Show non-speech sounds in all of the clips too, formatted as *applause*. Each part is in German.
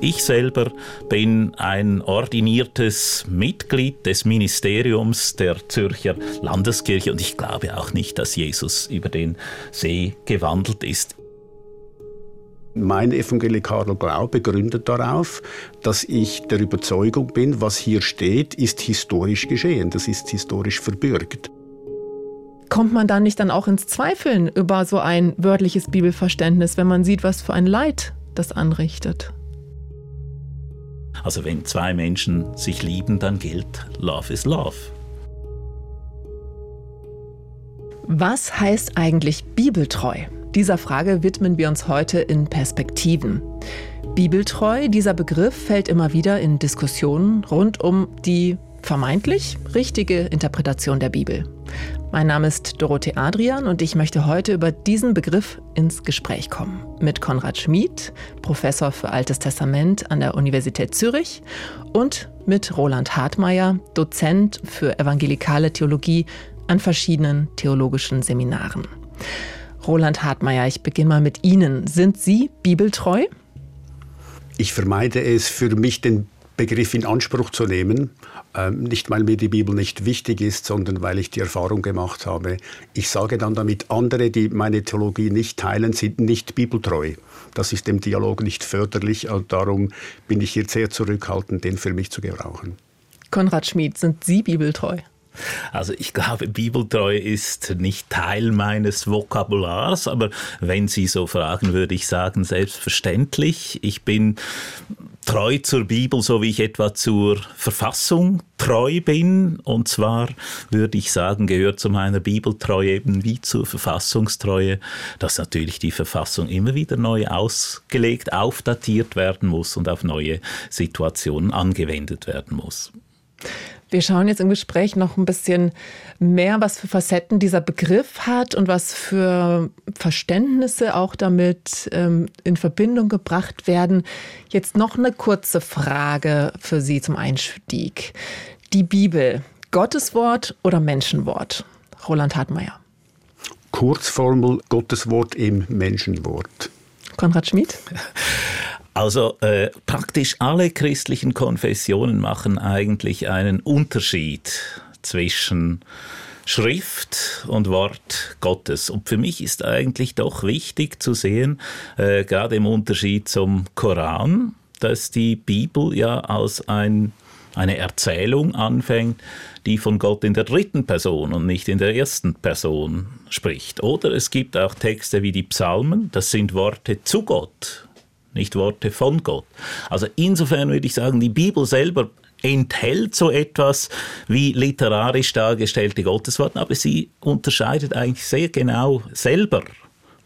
Ich selber bin ein ordiniertes Mitglied des Ministeriums der Zürcher Landeskirche und ich glaube auch nicht, dass Jesus über den See gewandelt ist. Mein evangelikaler Glaube gründet darauf, dass ich der Überzeugung bin, was hier steht, ist historisch geschehen, das ist historisch verbürgt. Kommt man dann nicht dann auch ins Zweifeln über so ein wörtliches Bibelverständnis, wenn man sieht, was für ein Leid das anrichtet? Also wenn zwei Menschen sich lieben, dann gilt Love is Love. Was heißt eigentlich bibeltreu? Dieser Frage widmen wir uns heute in Perspektiven. Bibeltreu, dieser Begriff fällt immer wieder in Diskussionen rund um die vermeintlich richtige Interpretation der Bibel. Mein Name ist Dorothee Adrian und ich möchte heute über diesen Begriff ins Gespräch kommen. Mit Konrad Schmid, Professor für Altes Testament an der Universität Zürich und mit Roland Hartmeier, Dozent für evangelikale Theologie an verschiedenen theologischen Seminaren. Roland Hartmeier, ich beginne mal mit Ihnen. Sind Sie bibeltreu? Ich vermeide es, für mich den Begriff in Anspruch zu nehmen, ähm, nicht weil mir die Bibel nicht wichtig ist, sondern weil ich die Erfahrung gemacht habe. Ich sage dann damit, andere, die meine Theologie nicht teilen, sind nicht bibeltreu. Das ist dem Dialog nicht förderlich und darum bin ich hier sehr zurückhaltend, den für mich zu gebrauchen. Konrad Schmid, sind Sie bibeltreu? Also ich glaube, Bibeltreu ist nicht Teil meines Vokabulars, aber wenn Sie so fragen, würde ich sagen, selbstverständlich. Ich bin treu zur Bibel, so wie ich etwa zur Verfassung treu bin. Und zwar würde ich sagen, gehört zu meiner Bibeltreue eben wie zur Verfassungstreue, dass natürlich die Verfassung immer wieder neu ausgelegt, aufdatiert werden muss und auf neue Situationen angewendet werden muss. Wir schauen jetzt im Gespräch noch ein bisschen mehr, was für Facetten dieser Begriff hat und was für Verständnisse auch damit ähm, in Verbindung gebracht werden. Jetzt noch eine kurze Frage für Sie zum Einstieg. Die Bibel, Gottes Wort oder Menschenwort? Roland Hartmeier. Kurzformel Gottes Wort im Menschenwort. Konrad Schmid? *laughs* Also äh, praktisch alle christlichen Konfessionen machen eigentlich einen Unterschied zwischen Schrift und Wort Gottes. Und für mich ist eigentlich doch wichtig zu sehen, äh, gerade im Unterschied zum Koran, dass die Bibel ja als ein, eine Erzählung anfängt, die von Gott in der dritten Person und nicht in der ersten Person spricht. Oder es gibt auch Texte wie die Psalmen, das sind Worte zu Gott nicht Worte von Gott. Also insofern würde ich sagen, die Bibel selber enthält so etwas wie literarisch dargestellte Gottesworte, aber sie unterscheidet eigentlich sehr genau selber,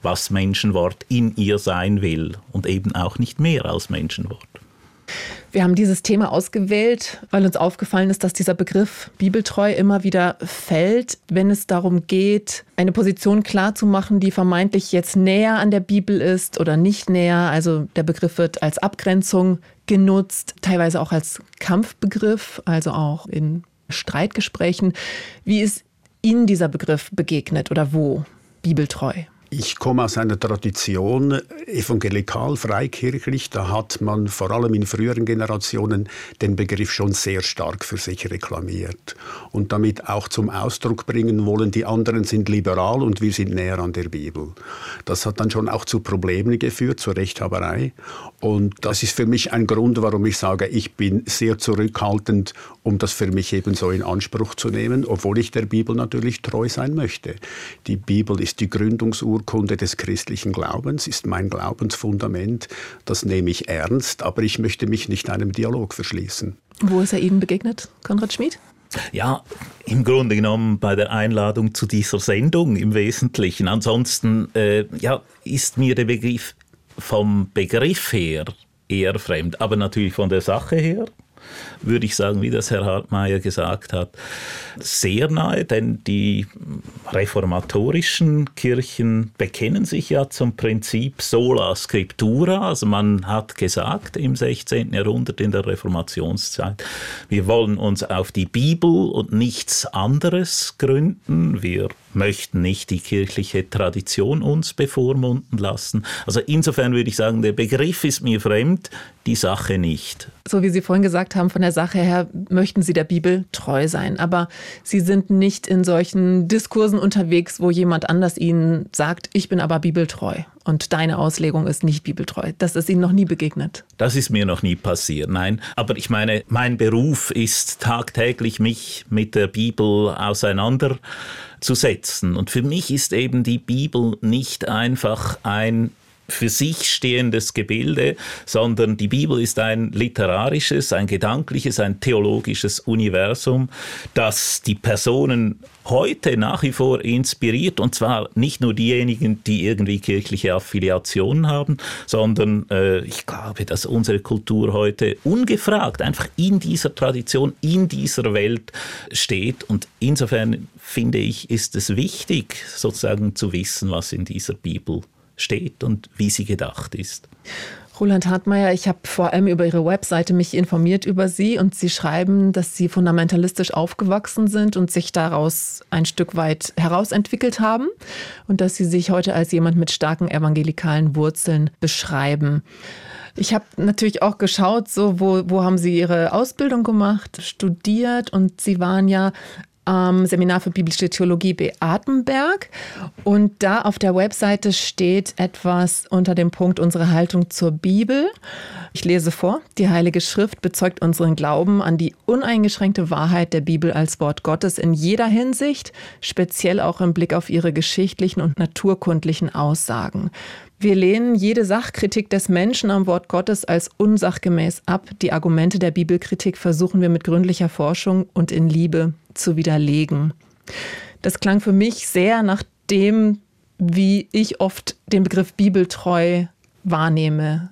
was Menschenwort in ihr sein will und eben auch nicht mehr als Menschenwort. Wir haben dieses Thema ausgewählt, weil uns aufgefallen ist, dass dieser Begriff bibeltreu immer wieder fällt, wenn es darum geht, eine Position klarzumachen, die vermeintlich jetzt näher an der Bibel ist oder nicht näher. Also der Begriff wird als Abgrenzung genutzt, teilweise auch als Kampfbegriff, also auch in Streitgesprächen. Wie ist Ihnen dieser Begriff begegnet oder wo? Bibeltreu. Ich komme aus einer Tradition evangelikal, freikirchlich. Da hat man vor allem in früheren Generationen den Begriff schon sehr stark für sich reklamiert und damit auch zum Ausdruck bringen wollen, die anderen sind liberal und wir sind näher an der Bibel. Das hat dann schon auch zu Problemen geführt, zur Rechthaberei. Und das ist für mich ein Grund, warum ich sage, ich bin sehr zurückhaltend, um das für mich eben so in Anspruch zu nehmen, obwohl ich der Bibel natürlich treu sein möchte. Die Bibel ist die Gründungsurkunde Urkunde des christlichen Glaubens, ist mein Glaubensfundament. Das nehme ich ernst, aber ich möchte mich nicht einem Dialog verschließen. Wo ist er Ihnen begegnet, Konrad Schmid? Ja, im Grunde genommen bei der Einladung zu dieser Sendung im Wesentlichen. Ansonsten äh, ja, ist mir der Begriff vom Begriff her eher fremd, aber natürlich von der Sache her würde ich sagen, wie das Herr Hartmeier gesagt hat, sehr nahe, denn die reformatorischen Kirchen bekennen sich ja zum Prinzip sola scriptura, also man hat gesagt im 16. Jahrhundert in der Reformationszeit, wir wollen uns auf die Bibel und nichts anderes gründen, wir möchten nicht die kirchliche Tradition uns bevormunden lassen. Also insofern würde ich sagen, der Begriff ist mir fremd, die Sache nicht. So wie Sie vorhin gesagt haben, von der Sache her möchten Sie der Bibel treu sein. Aber Sie sind nicht in solchen Diskursen unterwegs, wo jemand anders Ihnen sagt, ich bin aber bibeltreu und deine Auslegung ist nicht bibeltreu. Das ist Ihnen noch nie begegnet. Das ist mir noch nie passiert, nein. Aber ich meine, mein Beruf ist tagtäglich, mich mit der Bibel auseinanderzusetzen. Und für mich ist eben die Bibel nicht einfach ein für sich stehendes Gebilde, sondern die Bibel ist ein literarisches, ein gedankliches, ein theologisches Universum, das die Personen heute nach wie vor inspiriert und zwar nicht nur diejenigen, die irgendwie kirchliche Affiliationen haben, sondern äh, ich glaube, dass unsere Kultur heute ungefragt einfach in dieser Tradition, in dieser Welt steht. Und insofern finde ich, ist es wichtig, sozusagen zu wissen, was in dieser Bibel steht und wie sie gedacht ist. Roland Hartmeier, ich habe vor allem über Ihre Webseite mich informiert über Sie und Sie schreiben, dass Sie fundamentalistisch aufgewachsen sind und sich daraus ein Stück weit herausentwickelt haben und dass Sie sich heute als jemand mit starken evangelikalen Wurzeln beschreiben. Ich habe natürlich auch geschaut, so wo, wo haben Sie Ihre Ausbildung gemacht, studiert und Sie waren ja am Seminar für biblische Theologie Beatenberg. Und da auf der Webseite steht etwas unter dem Punkt unsere Haltung zur Bibel. Ich lese vor. Die Heilige Schrift bezeugt unseren Glauben an die uneingeschränkte Wahrheit der Bibel als Wort Gottes in jeder Hinsicht, speziell auch im Blick auf ihre geschichtlichen und naturkundlichen Aussagen. Wir lehnen jede Sachkritik des Menschen am Wort Gottes als unsachgemäß ab. Die Argumente der Bibelkritik versuchen wir mit gründlicher Forschung und in Liebe zu widerlegen. Das klang für mich sehr nach dem, wie ich oft den Begriff bibeltreu wahrnehme.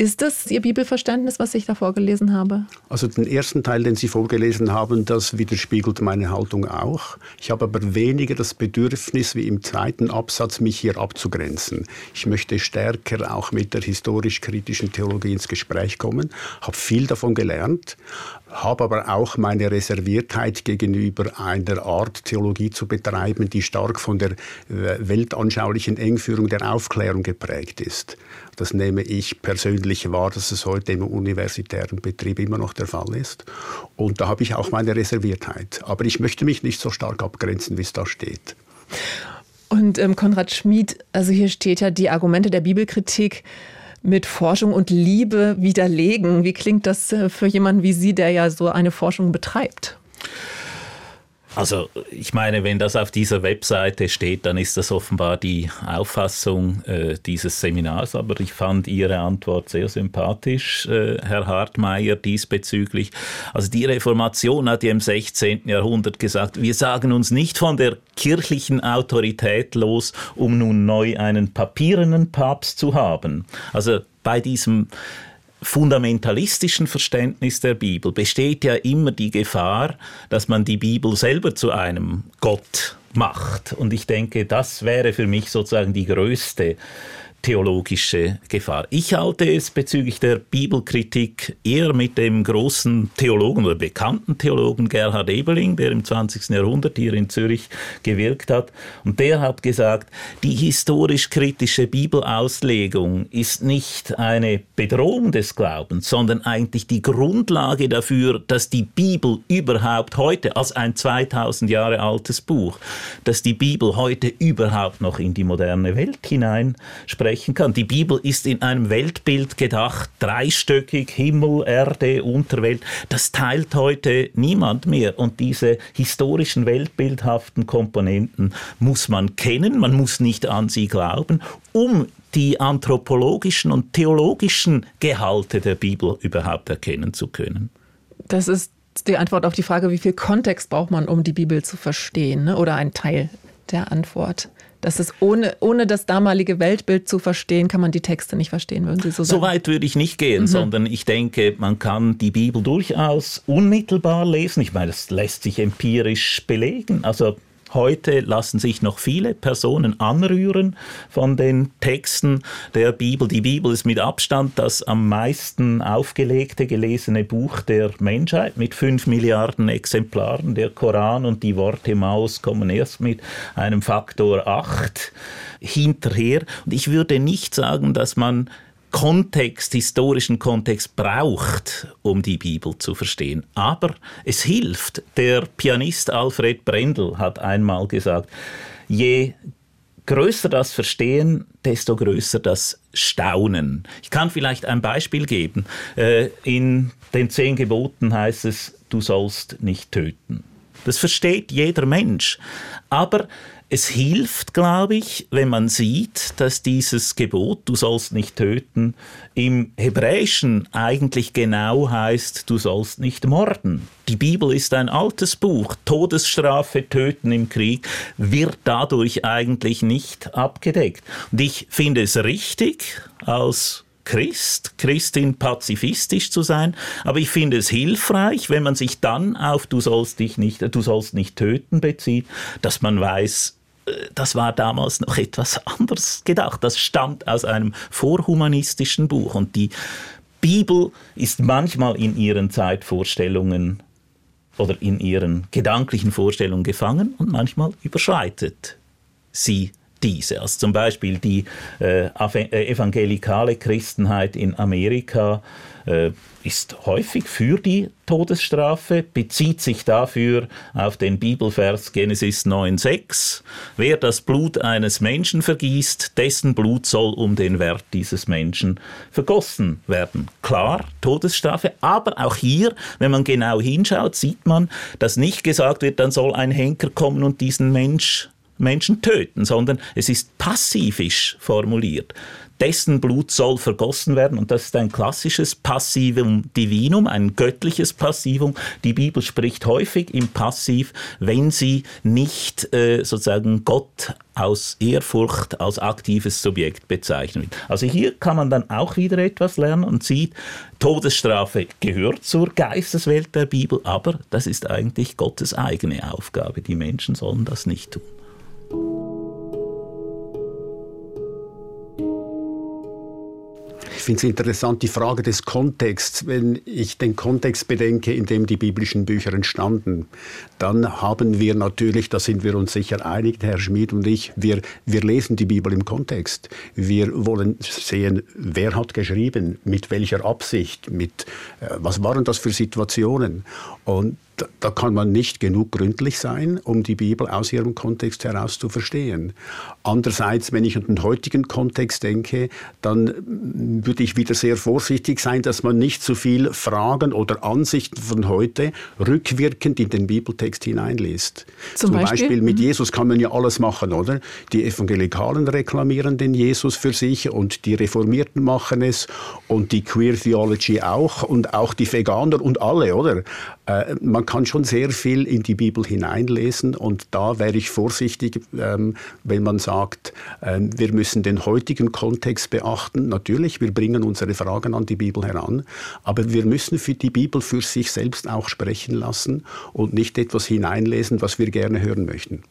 Ist das Ihr Bibelverständnis, was ich da vorgelesen habe? Also den ersten Teil, den Sie vorgelesen haben, das widerspiegelt meine Haltung auch. Ich habe aber weniger das Bedürfnis, wie im zweiten Absatz, mich hier abzugrenzen. Ich möchte stärker auch mit der historisch-kritischen Theologie ins Gespräch kommen, habe viel davon gelernt, habe aber auch meine Reserviertheit gegenüber einer Art Theologie zu betreiben, die stark von der äh, weltanschaulichen Engführung der Aufklärung geprägt ist. Das nehme ich persönlich wahr, dass es heute im universitären Betrieb immer noch der Fall ist. Und da habe ich auch meine Reserviertheit. Aber ich möchte mich nicht so stark abgrenzen, wie es da steht. Und ähm, Konrad Schmid, also hier steht ja die Argumente der Bibelkritik mit Forschung und Liebe widerlegen. Wie klingt das äh, für jemanden wie Sie, der ja so eine Forschung betreibt? Also ich meine, wenn das auf dieser Webseite steht, dann ist das offenbar die Auffassung äh, dieses Seminars. Aber ich fand Ihre Antwort sehr sympathisch, äh, Herr Hartmeier, diesbezüglich. Also die Reformation hat ja im 16. Jahrhundert gesagt, wir sagen uns nicht von der kirchlichen Autorität los, um nun neu einen papierenden Papst zu haben. Also bei diesem fundamentalistischen Verständnis der Bibel besteht ja immer die Gefahr, dass man die Bibel selber zu einem Gott macht. Und ich denke, das wäre für mich sozusagen die größte theologische Gefahr. Ich halte es bezüglich der Bibelkritik eher mit dem großen Theologen oder bekannten Theologen Gerhard Ebeling, der im 20. Jahrhundert hier in Zürich gewirkt hat. Und der hat gesagt, die historisch-kritische Bibelauslegung ist nicht eine Bedrohung des Glaubens, sondern eigentlich die Grundlage dafür, dass die Bibel überhaupt heute als ein 2000 Jahre altes Buch, dass die Bibel heute überhaupt noch in die moderne Welt hinein spricht sprechen kann. Die Bibel ist in einem Weltbild gedacht, dreistöckig, Himmel, Erde, Unterwelt. Das teilt heute niemand mehr. Und diese historischen weltbildhaften Komponenten muss man kennen, man muss nicht an sie glauben, um die anthropologischen und theologischen Gehalte der Bibel überhaupt erkennen zu können. Das ist die Antwort auf die Frage, wie viel Kontext braucht man, um die Bibel zu verstehen, ne? oder ein Teil der Antwort. Das ist ohne, ohne das damalige Weltbild zu verstehen, kann man die Texte nicht verstehen, würden Sie so sagen? So weit würde ich nicht gehen, mhm. sondern ich denke, man kann die Bibel durchaus unmittelbar lesen. Ich meine, das lässt sich empirisch belegen. Also Heute lassen sich noch viele Personen anrühren von den Texten der Bibel. Die Bibel ist mit Abstand das am meisten aufgelegte, gelesene Buch der Menschheit mit fünf Milliarden Exemplaren. Der Koran und die Worte Maus kommen erst mit einem Faktor acht hinterher. Und ich würde nicht sagen, dass man Kontext, historischen Kontext braucht, um die Bibel zu verstehen. Aber es hilft. Der Pianist Alfred Brendel hat einmal gesagt, je größer das Verstehen, desto größer das Staunen. Ich kann vielleicht ein Beispiel geben. Äh, in den zehn Geboten heißt es, du sollst nicht töten. Das versteht jeder Mensch. Aber es hilft, glaube ich, wenn man sieht, dass dieses Gebot, du sollst nicht töten, im Hebräischen eigentlich genau heißt, du sollst nicht morden. Die Bibel ist ein altes Buch. Todesstrafe, Töten im Krieg wird dadurch eigentlich nicht abgedeckt. Und ich finde es richtig, als Christ, Christin pazifistisch zu sein, aber ich finde es hilfreich, wenn man sich dann auf du sollst dich nicht, du sollst nicht töten bezieht, dass man weiß, das war damals noch etwas anders gedacht. Das stammt aus einem vorhumanistischen Buch und die Bibel ist manchmal in ihren Zeitvorstellungen oder in ihren gedanklichen Vorstellungen gefangen und manchmal überschreitet sie diese. Also zum Beispiel die äh, äh evangelikale Christenheit in Amerika äh, ist häufig für die Todesstrafe, bezieht sich dafür auf den Bibelvers Genesis 9,6. Wer das Blut eines Menschen vergießt, dessen Blut soll um den Wert dieses Menschen vergossen werden. Klar, Todesstrafe, aber auch hier, wenn man genau hinschaut, sieht man, dass nicht gesagt wird, dann soll ein Henker kommen und diesen Mensch Menschen töten, sondern es ist passivisch formuliert dessen Blut soll vergossen werden. Und das ist ein klassisches Passivum Divinum, ein göttliches Passivum. Die Bibel spricht häufig im Passiv, wenn sie nicht äh, sozusagen Gott aus Ehrfurcht als aktives Subjekt bezeichnet. Also hier kann man dann auch wieder etwas lernen und sieht, Todesstrafe gehört zur Geisteswelt der Bibel, aber das ist eigentlich Gottes eigene Aufgabe. Die Menschen sollen das nicht tun. Ich finde es interessant, die Frage des Kontexts. Wenn ich den Kontext bedenke, in dem die biblischen Bücher entstanden, dann haben wir natürlich, da sind wir uns sicher einig, Herr Schmid und ich, wir, wir lesen die Bibel im Kontext. Wir wollen sehen, wer hat geschrieben, mit welcher Absicht, mit, äh, was waren das für Situationen. Und da kann man nicht genug gründlich sein, um die Bibel aus ihrem Kontext heraus zu verstehen. Andererseits, wenn ich an den heutigen Kontext denke, dann würde ich wieder sehr vorsichtig sein, dass man nicht zu viel Fragen oder Ansichten von heute rückwirkend in den Bibeltext hineinliest. Zum, Zum Beispiel? Beispiel? mit mhm. Jesus kann man ja alles machen, oder? Die Evangelikalen reklamieren den Jesus für sich und die Reformierten machen es und die Queer Theology auch und auch die Veganer und alle, oder? Äh, man kann schon sehr viel in die Bibel hineinlesen und da wäre ich vorsichtig, ähm, wenn man sagt, ähm, wir müssen den heutigen Kontext beachten. Natürlich, wir bringen unsere Fragen an die Bibel heran, aber wir müssen für die Bibel für sich selbst auch sprechen lassen und nicht etwas hineinlesen, was wir gerne hören möchten.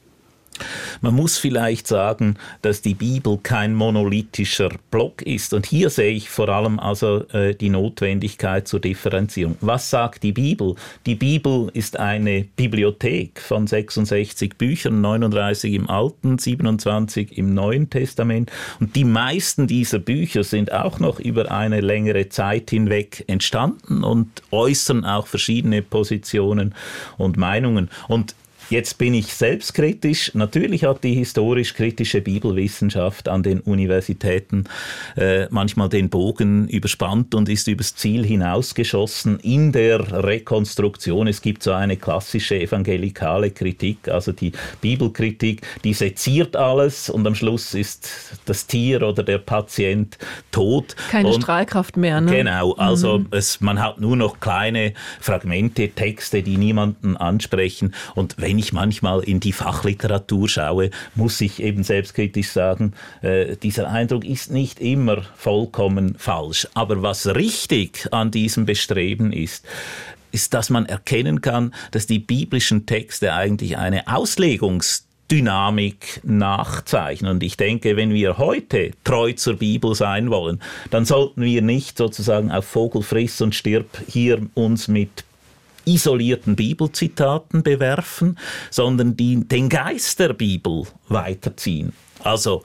Man muss vielleicht sagen, dass die Bibel kein monolithischer Block ist. Und hier sehe ich vor allem also äh, die Notwendigkeit zur Differenzierung. Was sagt die Bibel? Die Bibel ist eine Bibliothek von 66 Büchern, 39 im Alten, 27 im Neuen Testament. Und die meisten dieser Bücher sind auch noch über eine längere Zeit hinweg entstanden und äußern auch verschiedene Positionen und Meinungen. Und Jetzt bin ich selbstkritisch. Natürlich hat die historisch-kritische Bibelwissenschaft an den Universitäten äh, manchmal den Bogen überspannt und ist übers Ziel hinausgeschossen in der Rekonstruktion. Es gibt so eine klassische evangelikale Kritik, also die Bibelkritik, die seziert alles und am Schluss ist das Tier oder der Patient tot. Keine und, Strahlkraft mehr, ne? Genau, also mhm. es, man hat nur noch kleine Fragmente, Texte, die niemanden ansprechen. Und wenn ich manchmal in die Fachliteratur schaue, muss ich eben selbstkritisch sagen, äh, dieser Eindruck ist nicht immer vollkommen falsch. Aber was richtig an diesem Bestreben ist, ist, dass man erkennen kann, dass die biblischen Texte eigentlich eine Auslegungs Dynamik nachzeichnen. Und ich denke, wenn wir heute treu zur Bibel sein wollen, dann sollten wir nicht sozusagen auf Vogel friss und stirb hier uns mit isolierten Bibelzitaten bewerfen, sondern die, den Geist der Bibel weiterziehen. Also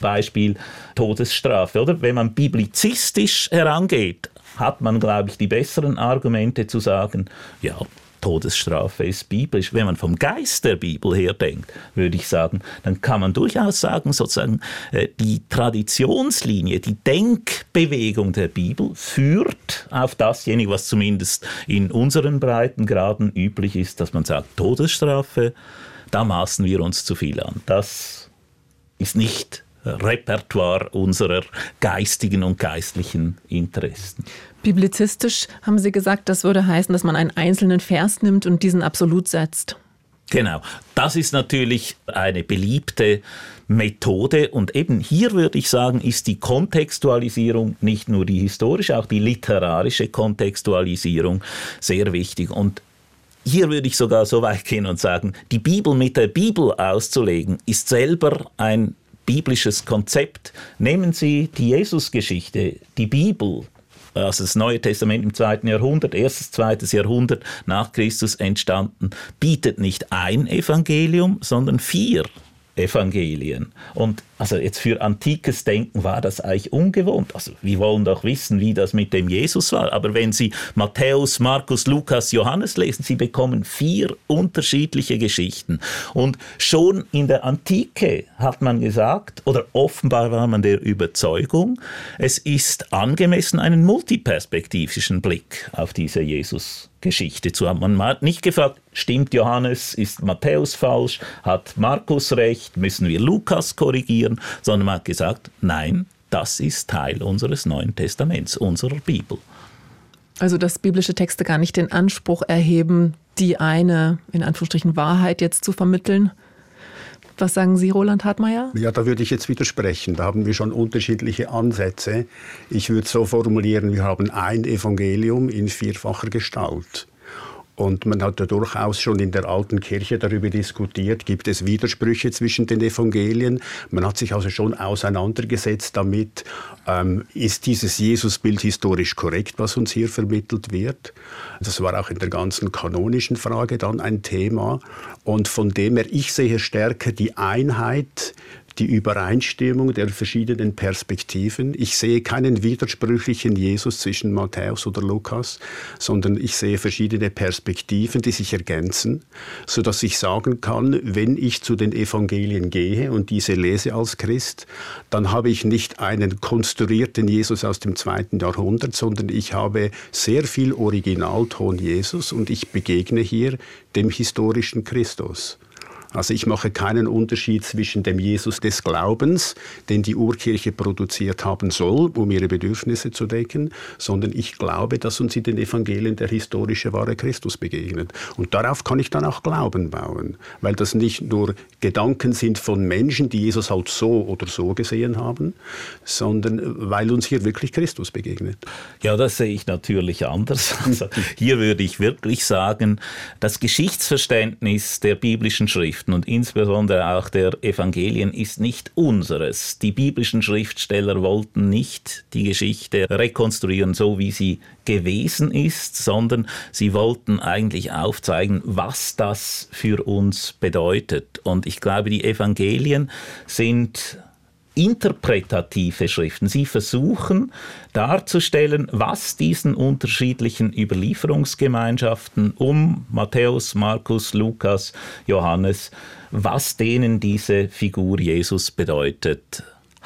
Beispiel Todesstrafe, oder? Wenn man biblizistisch herangeht, hat man, glaube ich, die besseren Argumente zu sagen, ja, Todesstrafe ist biblisch. Wenn man vom Geist der Bibel her denkt, würde ich sagen, dann kann man durchaus sagen, sozusagen, äh, die Traditionslinie, die Denkbewegung der Bibel führt auf dasjenige, was zumindest in unseren Breitengraden üblich ist, dass man sagt, Todesstrafe, da maßen wir uns zu viel an. Das ist nicht Repertoire unserer geistigen und geistlichen Interessen. Biblizistisch haben Sie gesagt, das würde heißen, dass man einen einzelnen Vers nimmt und diesen absolut setzt. Genau, das ist natürlich eine beliebte Methode und eben hier würde ich sagen, ist die Kontextualisierung nicht nur die historische, auch die literarische Kontextualisierung sehr wichtig und hier würde ich sogar so weit gehen und sagen, die Bibel mit der Bibel auszulegen, ist selber ein biblisches Konzept. Nehmen Sie die Jesusgeschichte, die Bibel, also das Neue Testament im zweiten Jahrhundert, erstes, zweites Jahrhundert nach Christus entstanden, bietet nicht ein Evangelium, sondern vier Evangelien. Und also jetzt für antikes Denken war das eigentlich ungewohnt. Also wir wollen doch wissen, wie das mit dem Jesus war. Aber wenn Sie Matthäus, Markus, Lukas, Johannes lesen, Sie bekommen vier unterschiedliche Geschichten. Und schon in der Antike hat man gesagt, oder offenbar war man der Überzeugung, es ist angemessen, einen multiperspektivischen Blick auf diese Jesus Geschichte zu haben. Man hat nicht gefragt, stimmt Johannes, ist Matthäus falsch, hat Markus recht, müssen wir Lukas korrigieren sondern man hat gesagt, nein, das ist Teil unseres Neuen Testaments, unserer Bibel. Also dass biblische Texte gar nicht den Anspruch erheben, die eine, in Anführungsstrichen, Wahrheit jetzt zu vermitteln. Was sagen Sie, Roland Hartmeier? Ja, da würde ich jetzt widersprechen. Da haben wir schon unterschiedliche Ansätze. Ich würde so formulieren, wir haben ein Evangelium in vierfacher Gestalt. Und man hat ja durchaus schon in der alten Kirche darüber diskutiert, gibt es Widersprüche zwischen den Evangelien. Man hat sich also schon auseinandergesetzt damit, ähm, ist dieses Jesusbild historisch korrekt, was uns hier vermittelt wird. Das war auch in der ganzen kanonischen Frage dann ein Thema. Und von dem her, ich sehe stärker die Einheit die Übereinstimmung der verschiedenen Perspektiven. Ich sehe keinen widersprüchlichen Jesus zwischen Matthäus oder Lukas, sondern ich sehe verschiedene Perspektiven, die sich ergänzen, so dass ich sagen kann, wenn ich zu den Evangelien gehe und diese lese als Christ, dann habe ich nicht einen konstruierten Jesus aus dem zweiten Jahrhundert, sondern ich habe sehr viel Originalton Jesus und ich begegne hier dem historischen Christus. Also ich mache keinen Unterschied zwischen dem Jesus des Glaubens, den die Urkirche produziert haben soll, um ihre Bedürfnisse zu decken, sondern ich glaube, dass uns in den Evangelien der historische wahre Christus begegnet. Und darauf kann ich dann auch Glauben bauen, weil das nicht nur Gedanken sind von Menschen, die Jesus halt so oder so gesehen haben, sondern weil uns hier wirklich Christus begegnet. Ja, das sehe ich natürlich anders. *laughs* Also hier würde ich wirklich sagen, das Geschichtsverständnis der biblischen Schrift Schriften und insbesondere auch der Evangelien ist nicht unseres. Die biblischen Schriftsteller wollten nicht die Geschichte rekonstruieren, so wie sie gewesen ist, sondern sie wollten eigentlich aufzeigen, was das für uns bedeutet. Und ich glaube, die Evangelien sind interpretative Schriften. Sie versuchen darzustellen, was diesen unterschiedlichen Überlieferungsgemeinschaften um Matthäus, Markus, Lukas, Johannes, was denen diese Figur Jesus bedeutet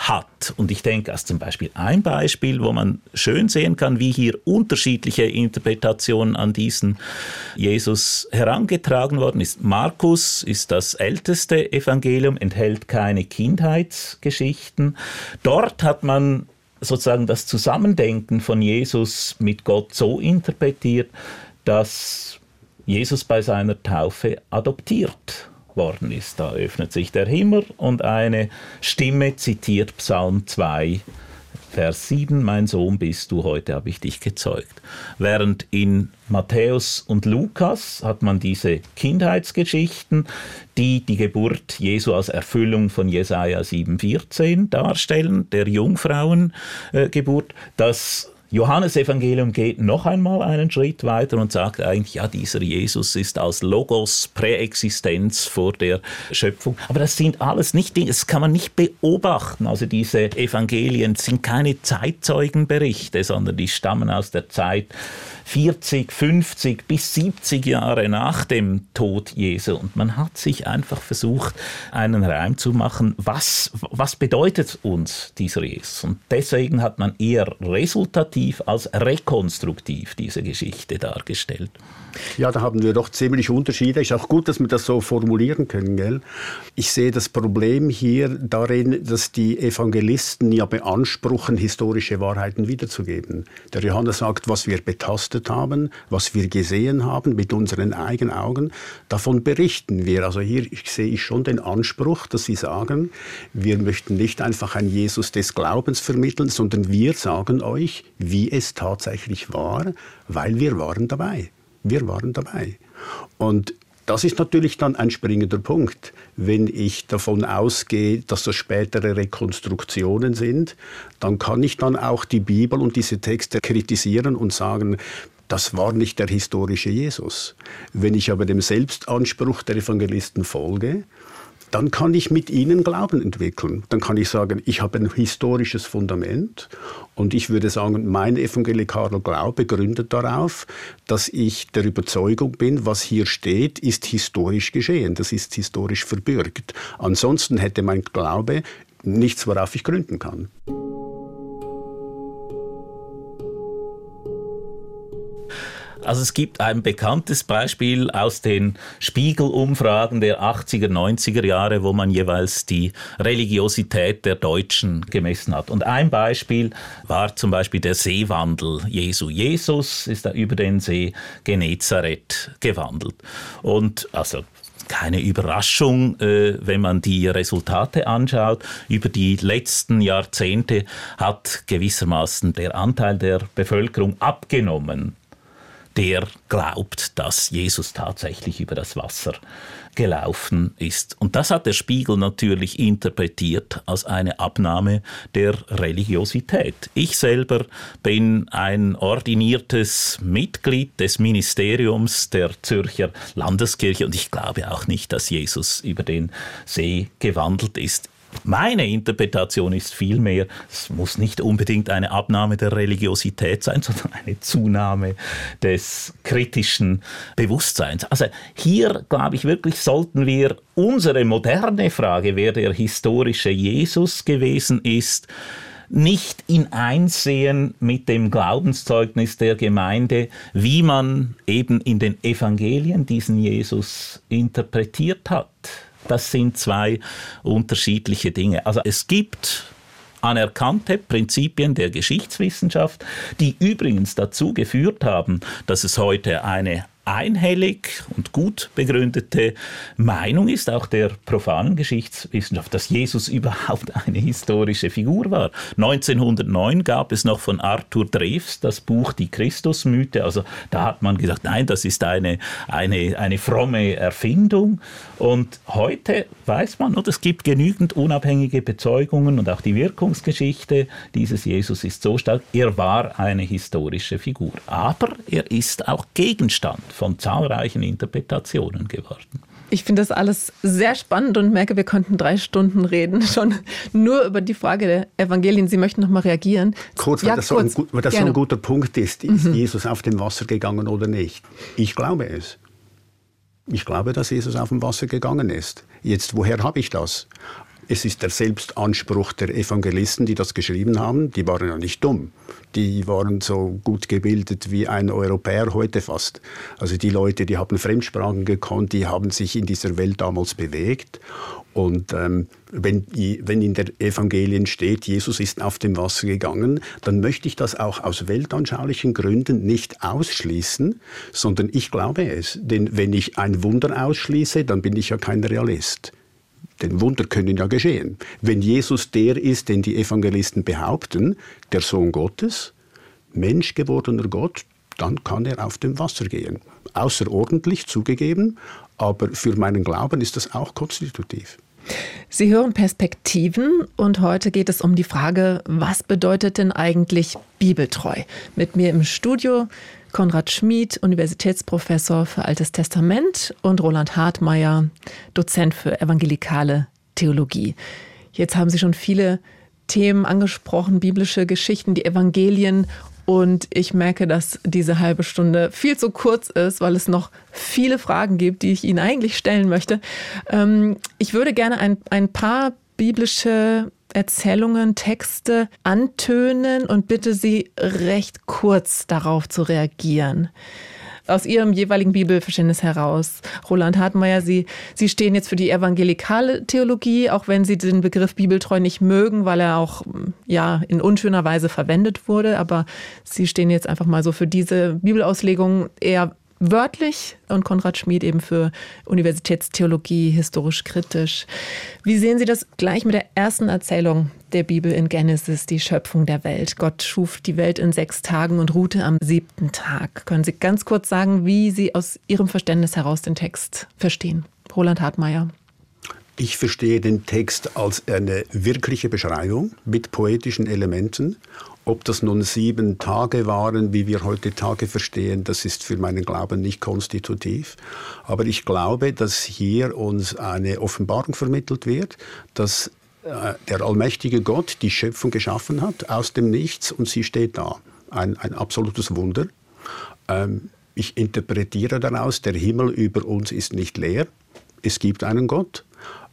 hat. Und ich denke, als zum Beispiel ein Beispiel, wo man schön sehen kann, wie hier unterschiedliche Interpretationen an diesen Jesus herangetragen worden ist. Markus ist das älteste Evangelium, enthält keine Kindheitsgeschichten. Dort hat man sozusagen das Zusammendenken von Jesus mit Gott so interpretiert, dass Jesus bei seiner Taufe adoptiert worden ist. Da öffnet sich der Himmel und eine Stimme zitiert Psalm 2, Vers 7, mein Sohn bist du, heute habe ich dich gezeugt. Während in Matthäus und Lukas hat man diese Kindheitsgeschichten, die die Geburt Jesu als Erfüllung von Jesaja 7,14 darstellen, der Jungfrauengeburt. Das Johannesevangelium geht noch einmal einen Schritt weiter und sagt eigentlich, ja, dieser Jesus ist als Logos Präexistenz vor der Schöpfung. Aber das sind alles nicht Dinge, das kann man nicht beobachten. Also diese Evangelien sind keine Zeitzeugenberichte, sondern die stammen aus der Zeit 40, 50 bis 70 Jahre nach dem Tod Jesu. Und man hat sich einfach versucht, einen Reim zu machen, was, was bedeutet uns dieser Jesus? Und deswegen hat man eher resultativ als rekonstruktiv diese Geschichte dargestellt. Ja, da haben wir doch ziemlich Unterschiede. Ist auch gut, dass wir das so formulieren können. Gell? Ich sehe das Problem hier darin, dass die Evangelisten ja beanspruchen, historische Wahrheiten wiederzugeben. Der Johannes sagt, was wir betastet haben, was wir gesehen haben mit unseren eigenen Augen, davon berichten wir. Also hier sehe ich schon den Anspruch, dass sie sagen, wir möchten nicht einfach ein Jesus des Glaubens vermitteln, sondern wir sagen euch, wie es tatsächlich war, weil wir waren dabei. Wir waren dabei. Und das ist natürlich dann ein springender Punkt. Wenn ich davon ausgehe, dass das spätere Rekonstruktionen sind, dann kann ich dann auch die Bibel und diese Texte kritisieren und sagen, das war nicht der historische Jesus. Wenn ich aber dem Selbstanspruch der Evangelisten folge, dann kann ich mit ihnen Glauben entwickeln. Dann kann ich sagen, ich habe ein historisches Fundament und ich würde sagen, mein evangelikaler Glaube gründet darauf, dass ich der Überzeugung bin, was hier steht, ist historisch geschehen, das ist historisch verbürgt. Ansonsten hätte mein Glaube nichts, worauf ich gründen kann. Also es gibt ein bekanntes Beispiel aus den Spiegelumfragen der 80er, 90er Jahre, wo man jeweils die Religiosität der Deutschen gemessen hat. Und ein Beispiel war zum Beispiel der Seewandel Jesu. Jesus ist da über den See Genezareth gewandelt. Und also keine Überraschung, äh, wenn man die Resultate anschaut. Über die letzten Jahrzehnte hat gewissermaßen der Anteil der Bevölkerung abgenommen der glaubt, dass Jesus tatsächlich über das Wasser gelaufen ist. Und das hat der Spiegel natürlich interpretiert als eine Abnahme der Religiosität. Ich selber bin ein ordiniertes Mitglied des Ministeriums der Zürcher Landeskirche und ich glaube auch nicht, dass Jesus über den See gewandelt ist. Meine Interpretation ist vielmehr, es muss nicht unbedingt eine Abnahme der Religiosität sein, *laughs* sondern eine Zunahme des kritischen Bewusstseins. Also hier, glaube ich, wirklich sollten wir unsere moderne Frage, wer der historische Jesus gewesen ist, nicht in einsehen mit dem Glaubenszeugnis der Gemeinde, wie man eben in den Evangelien diesen Jesus interpretiert hat. Das sind zwei unterschiedliche Dinge. Also es gibt anerkannte Prinzipien der Geschichtswissenschaft, die übrigens dazu geführt haben, dass es heute eine einhellig und gut begründete Meinung ist, auch der profanen Geschichtswissenschaft, dass Jesus überhaupt eine historische Figur war. 1909 gab es noch von Arthur Drews das Buch Die Christusmythe. Also da hat man gesagt, nein, das ist eine, eine, eine fromme Erfindung. Und heute weiß man, und es gibt genügend unabhängige Bezeugungen und auch die Wirkungsgeschichte dieses Jesus ist so stark, er war eine historische Figur. Aber er ist auch Gegenstand von zahlreichen Interpretationen geworden. Ich finde das alles sehr spannend und merke, wir konnten drei Stunden reden, *laughs* schon nur über die Frage der Evangelien. Sie möchten noch mal reagieren. Kurz, weil ja, das, kurz. So, ein, weil das so ein guter Punkt ist. Ist mhm. Jesus auf dem Wasser gegangen oder nicht? Ich glaube es. Ich glaube, dass Jesus auf dem Wasser gegangen ist. Jetzt, woher habe ich das? Es ist der Selbstanspruch der Evangelisten, die das geschrieben haben. Die waren ja nicht dumm. Die waren so gut gebildet wie ein Europäer heute fast. Also die Leute, die haben Fremdsprachen gekonnt, die haben sich in dieser Welt damals bewegt. Und ähm, wenn, wenn in der Evangelien steht, Jesus ist auf dem Wasser gegangen, dann möchte ich das auch aus weltanschaulichen Gründen nicht ausschließen, sondern ich glaube es. Denn wenn ich ein Wunder ausschließe, dann bin ich ja kein Realist. Denn Wunder können ja geschehen. Wenn Jesus der ist, den die Evangelisten behaupten, der Sohn Gottes, Mensch gewordener Gott, dann kann er auf dem Wasser gehen. Außerordentlich zugegeben, aber für meinen Glauben ist das auch konstitutiv. Sie hören Perspektiven und heute geht es um die Frage, was bedeutet denn eigentlich bibeltreu? Mit mir im Studio Konrad Schmid, Universitätsprofessor für Altes Testament und Roland Hartmeier, Dozent für evangelikale Theologie. Jetzt haben Sie schon viele Themen angesprochen, biblische Geschichten, die Evangelien und ich merke, dass diese halbe Stunde viel zu kurz ist, weil es noch viele Fragen gibt, die ich Ihnen eigentlich stellen möchte. Ähm, ich würde gerne ein, ein paar biblische Erzählungen, Texte antönen und bitte Sie recht kurz darauf zu reagieren aus Ihrem jeweiligen Bibelverständnis heraus. Roland Hartmeier, Sie, Sie stehen jetzt für die evangelikale Theologie, auch wenn Sie den Begriff bibeltreu nicht mögen, weil er auch ja, in unschöner Weise verwendet wurde. Aber Sie stehen jetzt einfach mal so für diese Bibelauslegung eher wörtlich und Konrad Schmid eben für Universitätstheologie, historisch kritisch. Wie sehen Sie das gleich mit der ersten Erzählung der Bibel in Genesis, die Schöpfung der Welt? Gott schuf die Welt in sechs Tagen und ruhte am siebten Tag. Können Sie ganz kurz sagen, wie Sie aus Ihrem Verständnis heraus den Text verstehen? Roland Hartmeier. Ich verstehe den Text als eine wirkliche Beschreibung mit poetischen Elementen ob das nun sieben Tage waren, wie wir heute Tage verstehen, das ist für meinen Glauben nicht konstitutiv. Aber ich glaube, dass hier uns eine Offenbarung vermittelt wird, dass äh, der allmächtige Gott die Schöpfung geschaffen hat aus dem Nichts und sie steht da. Ein, ein absolutes Wunder. Ähm, ich interpretiere daraus, der Himmel über uns ist nicht leer. Es gibt einen Gott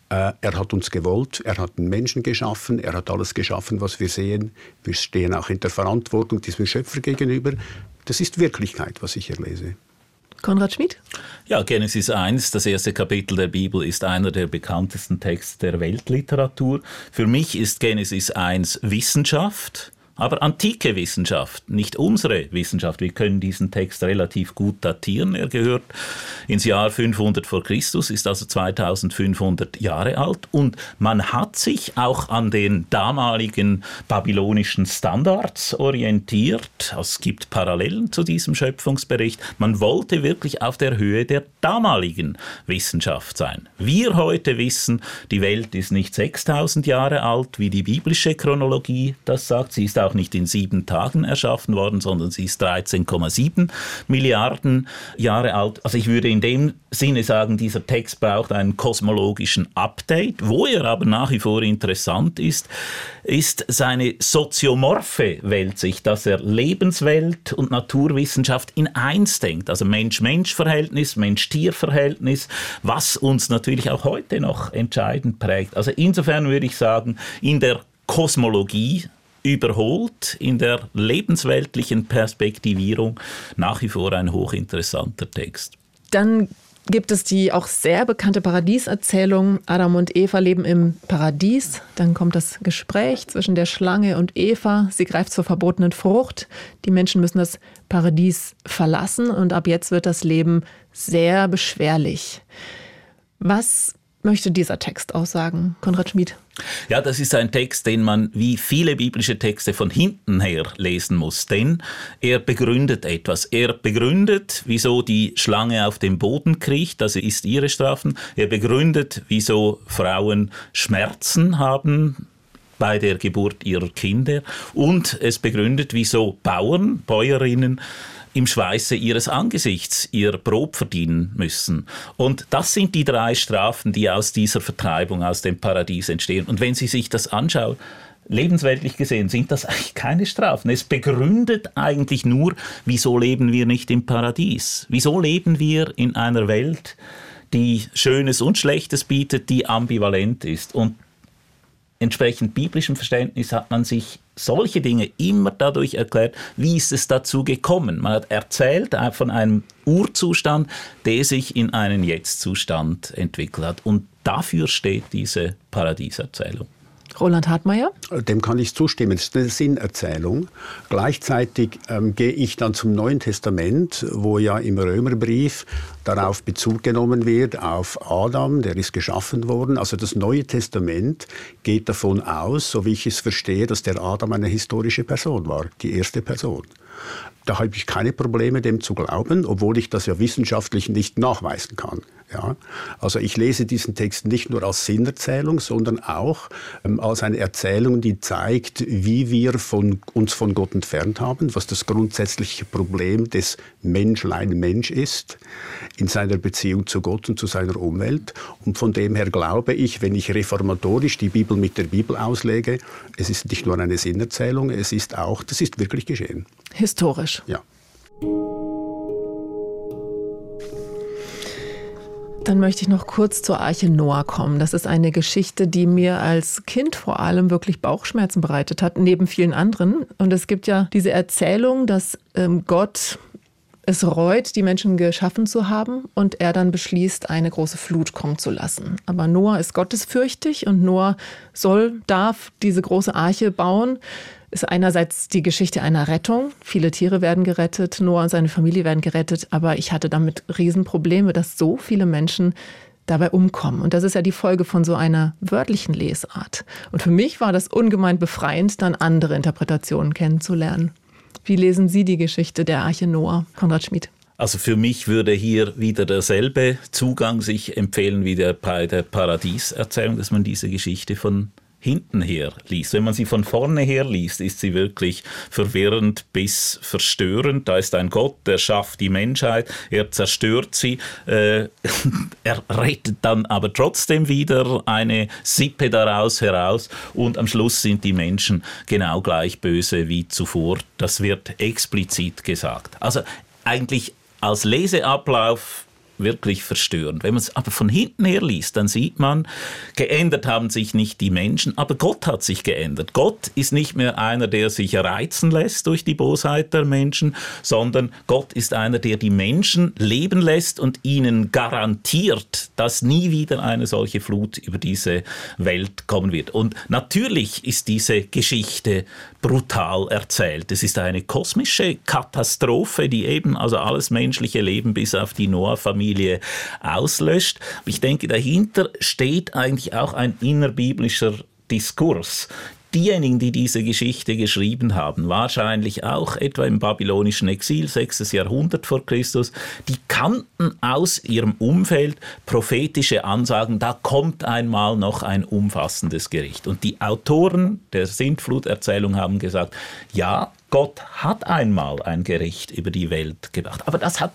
er hat uns gewollt, er hat einen Menschen geschaffen, er hat alles geschaffen, was wir sehen. Wir stehen auch in der Verantwortung diesem Schöpfer gegenüber. Das ist Wirklichkeit, was ich hier lese. Konrad Schmid? Ja, Genesis 1, das erste Kapitel der Bibel, ist einer der bekanntesten Texte der Weltliteratur. Für mich ist Genesis 1 Wissenschaft aber antike Wissenschaft, nicht unsere Wissenschaft. Wir können diesen Text relativ gut datieren. Er gehört ins Jahr 500 vor Christus, ist also 2500 Jahre alt und man hat sich auch an den damaligen babylonischen Standards orientiert. Es gibt Parallelen zu diesem Schöpfungsbericht. Man wollte wirklich auf der Höhe der damaligen Wissenschaft sein. Wir heute wissen, die Welt ist nicht 6000 Jahre alt, wie die biblische Chronologie das sagt. Sie ist auch auch nicht in sieben Tagen erschaffen worden, sondern sie ist 13,7 Milliarden Jahre alt. Also ich würde in dem Sinne sagen, dieser Text braucht einen kosmologischen Update. Wo er aber nach wie vor interessant ist, ist seine soziomorphe Weltsicht, dass er Lebenswelt und Naturwissenschaft in eins denkt. Also Mensch-Mensch-Verhältnis, Mensch-Tier-Verhältnis, was uns natürlich auch heute noch entscheidend prägt. Also insofern würde ich sagen, in der Kosmologie überholt in der lebensweltlichen Perspektivierung nach wie vor ein hochinteressanter Text. Dann gibt es die auch sehr bekannte Paradieserzählung. Adam und Eva leben im Paradies. Dann kommt das Gespräch zwischen der Schlange und Eva. Sie greift zur verbotenen Frucht. Die Menschen müssen das Paradies verlassen und ab jetzt wird das Leben sehr beschwerlich. Was möchte dieser Text aussagen, Konrad Schmid? Ja, das ist ein Text, den man wie viele biblische Texte von hinten her lesen muss, denn er begründet etwas. Er begründet, wieso die Schlange auf dem Boden kriecht, das ist ihre Strafen. Er begründet, wieso Frauen Schmerzen haben bei der Geburt ihrer Kinder und es begründet, wieso Bauern, Bäuerinnen im Schweiße ihres Angesichts ihr Brot verdienen müssen. Und das sind die drei Strafen, die aus dieser Vertreibung aus dem Paradies entstehen. Und wenn Sie sich das anschauen, lebensweltlich gesehen sind das eigentlich keine Strafen. Es begründet eigentlich nur, wieso leben wir nicht im Paradies? Wieso leben wir in einer Welt, die Schönes und Schlechtes bietet, die ambivalent ist? Und entsprechend biblischem Verständnis hat man sich solche Dinge immer dadurch erklärt, wie ist es dazu gekommen. Man hat erzählt von einem Urzustand, der sich in einen Jetztzustand entwickelt hat. Und dafür steht diese Paradieserzählung. Roland Hartmeier? Dem kann ich zustimmen. Es ist eine Sinnerzählung. Gleichzeitig ähm, gehe ich dann zum Neuen Testament, wo ja im Römerbrief darauf Bezug genommen wird, auf Adam, der ist geschaffen worden. Also das Neue Testament geht davon aus, so wie ich es verstehe, dass der Adam eine historische Person war, die erste Person. Da habe ich keine Probleme, dem zu glauben, obwohl ich das ja wissenschaftlich nicht nachweisen kann. Ja? Also ich lese diesen Text nicht nur als Sinnerzählung, sondern auch ähm, als eine Erzählung, die zeigt, wie wir von, uns von Gott entfernt haben, was das grundsätzliche Problem des Menschlein Mensch ist in seiner Beziehung zu Gott und zu seiner Umwelt. Und von dem her glaube ich, wenn ich reformatorisch die Bibel mit der Bibel auslege, es ist nicht nur eine Sinnerzählung, es ist auch, das ist wirklich geschehen. Historisch. Ja. Dann möchte ich noch kurz zur Arche Noah kommen. Das ist eine Geschichte, die mir als Kind vor allem wirklich Bauchschmerzen bereitet hat, neben vielen anderen. Und es gibt ja diese Erzählung, dass ähm, Gott es reut, die Menschen geschaffen zu haben und er dann beschließt, eine große Flut kommen zu lassen. Aber Noah ist gottesfürchtig und Noah soll, darf diese große Arche bauen ist einerseits die Geschichte einer Rettung. Viele Tiere werden gerettet, Noah und seine Familie werden gerettet, aber ich hatte damit Riesenprobleme, dass so viele Menschen dabei umkommen. Und das ist ja die Folge von so einer wörtlichen Lesart. Und für mich war das ungemein befreiend, dann andere Interpretationen kennenzulernen. Wie lesen Sie die Geschichte der Arche Noah, Konrad Schmid? Also für mich würde hier wieder derselbe Zugang sich empfehlen wie der bei der Paradieserzählung, dass man diese Geschichte von hinten her liest. Wenn man sie von vorne her liest, ist sie wirklich verwirrend bis verstörend. Da ist ein Gott, der schafft die Menschheit, er zerstört sie, äh, *laughs* er rettet dann aber trotzdem wieder eine Sippe daraus heraus und am Schluss sind die Menschen genau gleich böse wie zuvor. Das wird explizit gesagt. Also eigentlich als Leseablauf wirklich verstörend. Wenn man es aber von hinten her liest, dann sieht man, geändert haben sich nicht die Menschen, aber Gott hat sich geändert. Gott ist nicht mehr einer, der sich reizen lässt durch die Bosheit der Menschen, sondern Gott ist einer, der die Menschen leben lässt und ihnen garantiert, dass nie wieder eine solche Flut über diese Welt kommen wird. Und natürlich ist diese Geschichte brutal erzählt. Es ist eine kosmische Katastrophe, die eben also alles menschliche Leben bis auf die Noah-Familie auslöscht. Ich denke, dahinter steht eigentlich auch ein innerbiblischer Diskurs diejenigen, die diese Geschichte geschrieben haben, wahrscheinlich auch etwa im babylonischen Exil, 6. Jahrhundert vor Christus, die kannten aus ihrem Umfeld prophetische Ansagen, da kommt einmal noch ein umfassendes Gericht. Und die Autoren der Sintfluterzählung haben gesagt, ja, Gott hat einmal ein Gericht über die Welt gebracht, aber das hat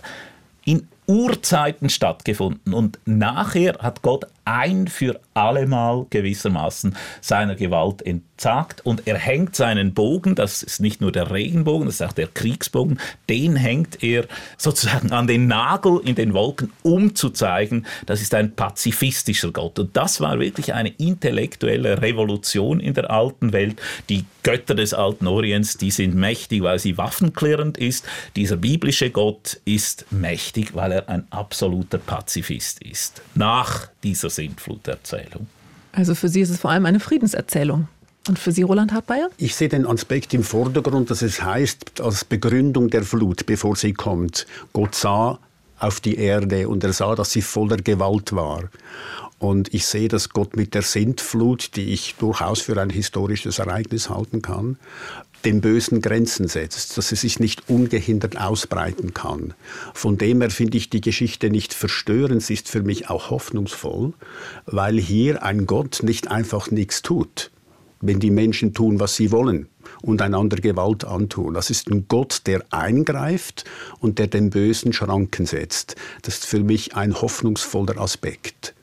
in Urzeiten stattgefunden. Und nachher hat Gott ein für allemal gewissermaßen seiner Gewalt entsagt und er hängt seinen Bogen, das ist nicht nur der Regenbogen, das ist auch der Kriegsbogen, den hängt er sozusagen an den Nagel in den Wolken, um zu zeigen, das ist ein pazifistischer Gott. Und das war wirklich eine intellektuelle Revolution in der alten Welt. Die Götter des alten Orients, die sind mächtig, weil sie waffenklirrend ist. Dieser biblische Gott ist mächtig, weil er ein absoluter Pazifist ist. Nach dieser Sintfluterzählung. Also für Sie ist es vor allem eine Friedenserzählung. Und für Sie, Roland Hartmeier? Ich sehe den Aspekt im Vordergrund, dass es heißt, als Begründung der Flut, bevor sie kommt, Gott sah auf die Erde und er sah, dass sie voller Gewalt war. Und ich sehe, dass Gott mit der Sintflut, die ich durchaus für ein historisches Ereignis halten kann, dem Bösen Grenzen setzt, dass es sich nicht ungehindert ausbreiten kann. Von dem her finde ich die Geschichte nicht verstörend, sie ist für mich auch hoffnungsvoll, weil hier ein Gott nicht einfach nichts tut, wenn die Menschen tun, was sie wollen und einander Gewalt antun. Das ist ein Gott, der eingreift und der dem Bösen Schranken setzt. Das ist für mich ein hoffnungsvoller Aspekt.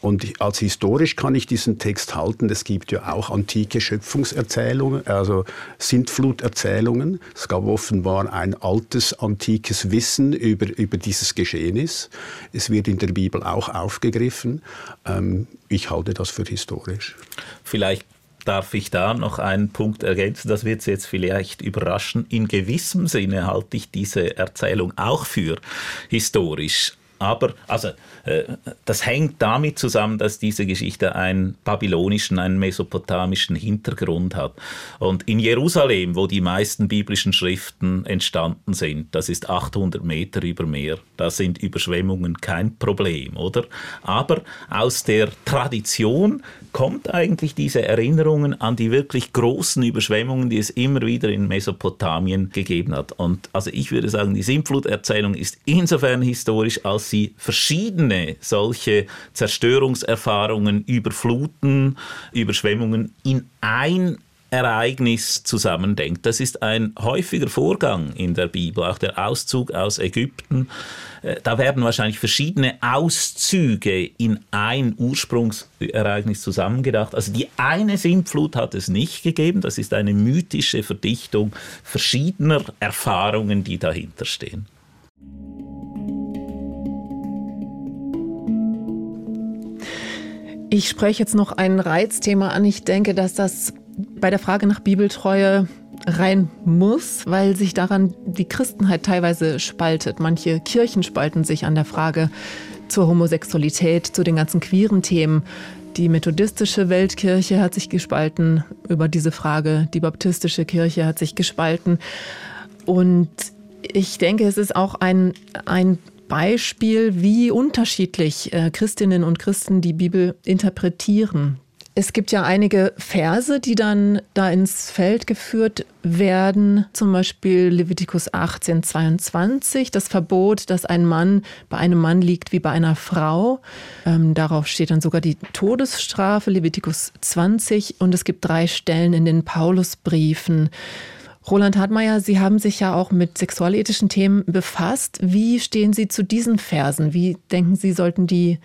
Und als historisch kann ich diesen Text halten. Es gibt ja auch antike Schöpfungserzählungen, also Sintfluterzählungen. Es gab offenbar ein altes, antikes Wissen über, über dieses Geschehnis. Es wird in der Bibel auch aufgegriffen. Ähm, ich halte das für historisch. Vielleicht darf ich da noch einen Punkt ergänzen, das wird Sie jetzt vielleicht überraschen. In gewissem Sinne halte ich diese Erzählung auch für historisch Aber also, äh, das hängt damit zusammen, dass diese Geschichte einen babylonischen, einen mesopotamischen Hintergrund hat. Und in Jerusalem, wo die meisten biblischen Schriften entstanden sind, das ist 800 Meter über Meer, da sind Überschwemmungen kein Problem, oder? Aber aus der Tradition kommt eigentlich diese Erinnerungen an die wirklich großen Überschwemmungen, die es immer wieder in Mesopotamien gegeben hat. Und also ich würde sagen, die Sintfluterzählung ist insofern historisch, als sie verschiedene solche Zerstörungserfahrungen, Überfluten, Überschwemmungen in ein Ereignis zusammendenkt. Das ist ein häufiger Vorgang in der Bibel, auch der Auszug aus Ägypten. Äh, da werden wahrscheinlich verschiedene Auszüge in ein Ursprungsereignis zusammengedacht. Also die eine Sintflut hat es nicht gegeben, das ist eine mythische Verdichtung verschiedener Erfahrungen, die dahinter stehen. Ich spreche jetzt noch ein Reizthema an. Ich denke, dass das bei der Frage nach Bibeltreue rein muss, weil sich daran die Christenheit teilweise spaltet. Manche Kirchen spalten sich an der Frage zur Homosexualität, zu den ganzen queeren Themen. Die methodistische Weltkirche hat sich gespalten über diese Frage. Die baptistische Kirche hat sich gespalten. Und ich denke, es ist auch ein, ein Beispiel, wie unterschiedlich äh, Christinnen und Christen die Bibel interpretieren. Es gibt ja einige Verse, die dann da ins Feld geführt werden, zum Beispiel Levitikus 18, 22, das Verbot, dass ein Mann bei einem Mann liegt wie bei einer Frau. Ähm, darauf steht dann sogar die Todesstrafe, Levitikus 20. Und es gibt drei Stellen in den Paulusbriefen. Roland Hartmeier, Sie haben sich ja auch mit sexualethischen Themen befasst. Wie stehen Sie zu diesen Versen? Wie denken Sie, sollten die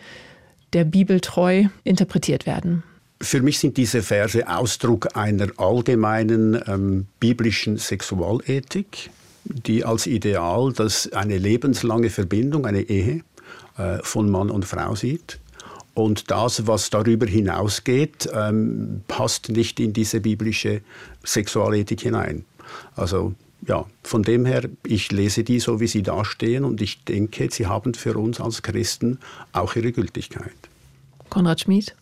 der Bibel treu interpretiert werden? Für mich sind diese Verse Ausdruck einer allgemeinen ähm, biblischen Sexualethik, die als Ideal dass eine lebenslange Verbindung, eine Ehe äh, von Mann und Frau sieht. Und das, was darüber hinausgeht, ähm, passt nicht in diese biblische Sexualethik hinein. Also ja, von dem her, ich lese die so, wie sie dastehen und ich denke, sie haben für uns als Christen auch ihre Gültigkeit. Konrad Schmid?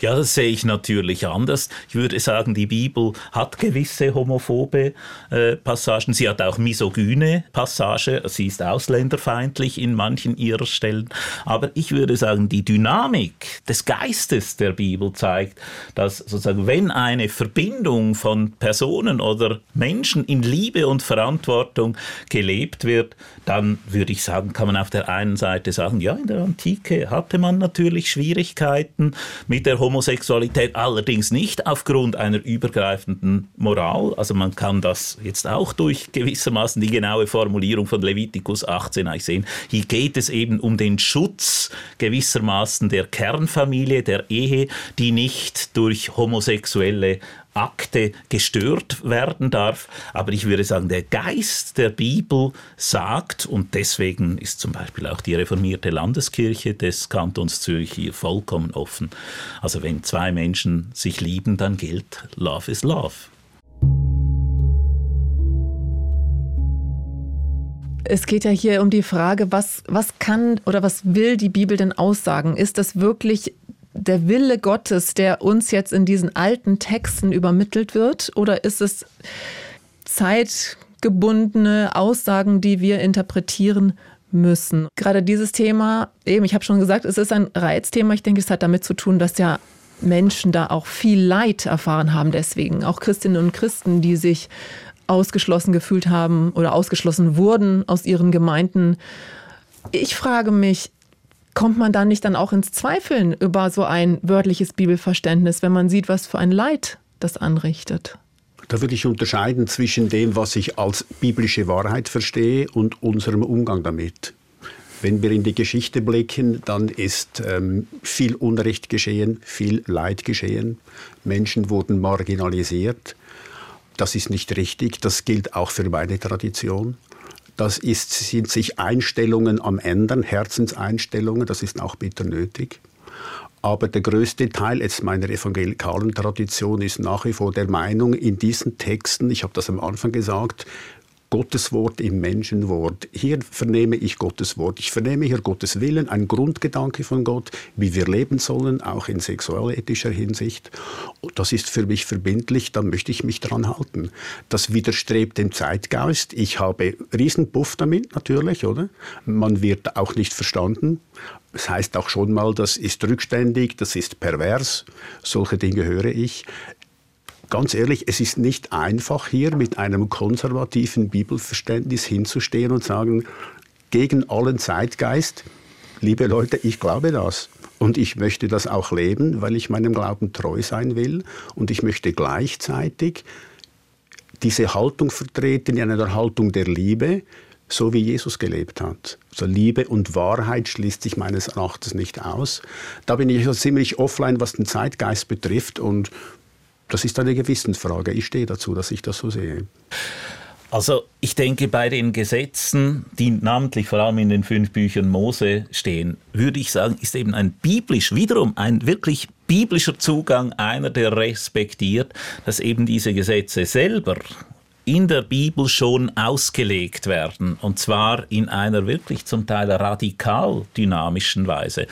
Ja, das sehe ich natürlich anders. Ich würde sagen, die Bibel hat gewisse homophobe äh, Passagen. Sie hat auch misogyne Passagen. Sie ist ausländerfeindlich in manchen ihrer Stellen. Aber ich würde sagen, die Dynamik des Geistes der Bibel zeigt, dass sozusagen, wenn eine Verbindung von Personen oder Menschen in Liebe und Verantwortung gelebt wird, dann würde ich sagen, kann man auf der einen Seite sagen, ja, in der Antike hatte man natürlich Schwierigkeiten mit der Homosexualität, allerdings nicht aufgrund einer übergreifenden Moral. Also man kann das jetzt auch durch gewissermaßen die genaue Formulierung von Levitikus 18 eigentlich sehen. Hier geht es eben um den Schutz gewissermaßen der Kernfamilie, der Ehe, die nicht durch homosexuelle Akte gestört werden darf. Aber ich würde sagen, der Geist der Bibel sagt, und deswegen ist zum Beispiel auch die reformierte Landeskirche des Kantons Zürich hier vollkommen offen. Also wenn zwei Menschen sich lieben, dann gilt Love is Love. Es geht ja hier um die Frage, was, was kann oder was will die Bibel denn aussagen? Ist das wirklich der Wille Gottes, der uns jetzt in diesen alten Texten übermittelt wird? Oder ist es zeitgebundene Aussagen, die wir interpretieren müssen? Gerade dieses Thema, eben, ich habe schon gesagt, es ist ein Reizthema. Ich denke, es hat damit zu tun, dass ja Menschen da auch viel Leid erfahren haben deswegen. Auch Christinnen und Christen, die sich ausgeschlossen gefühlt haben oder ausgeschlossen wurden aus ihren Gemeinden. Ich frage mich, kommt man dann nicht dann auch ins Zweifeln über so ein wörtliches Bibelverständnis, wenn man sieht, was für ein Leid das anrichtet? Da würde ich unterscheiden zwischen dem, was ich als biblische Wahrheit verstehe und unserem Umgang damit. Wenn wir in die Geschichte blicken, dann ist ähm, viel Unrecht geschehen, viel Leid geschehen. Menschen wurden marginalisiert. Das ist nicht richtig. Das gilt auch für meine Tradition. Das ist, sind sich Einstellungen am Ändern, Herzenseinstellungen, das ist auch bitter nötig. Aber der größte Teil jetzt meiner evangelikalen Tradition ist nach wie vor der Meinung, in diesen Texten, ich habe das am Anfang gesagt, Gottes Wort im Menschenwort. Hier vernehme ich Gottes Wort. Ich vernehme hier Gottes Willen, ein Grundgedanke von Gott, wie wir leben sollen, auch in sexualethischer Hinsicht. Das ist für mich verbindlich, da möchte ich mich dran halten. Das widerstrebt dem Zeitgeist. Ich habe Riesenpuff damit natürlich, oder? Man wird auch nicht verstanden. Das heißt auch schon mal, das ist rückständig, das ist pervers. Solche Dinge höre ich ganz ehrlich, es ist nicht einfach hier mit einem konservativen Bibelverständnis hinzustehen und sagen, gegen allen Zeitgeist, liebe Leute, ich glaube das. Und ich möchte das auch leben, weil ich meinem Glauben treu sein will. Und ich möchte gleichzeitig diese Haltung vertreten in einer Haltung der Liebe, so wie Jesus gelebt hat. Also Liebe und Wahrheit schließt sich meines Erachtens nicht aus. Da bin ich also ziemlich offline, was den Zeitgeist betrifft und das ist eine Gewissensfrage. Ich stehe dazu, dass ich das so sehe. Also ich denke, bei den Gesetzen, die namentlich vor allem in den fünf Büchern Mose stehen, würde ich sagen, ist eben ein biblisch, wiederum ein wirklich biblischer Zugang einer, der respektiert, dass eben diese Gesetze selber in der Bibel schon ausgelegt werden, und zwar in einer wirklich zum Teil radikal dynamischen Weise.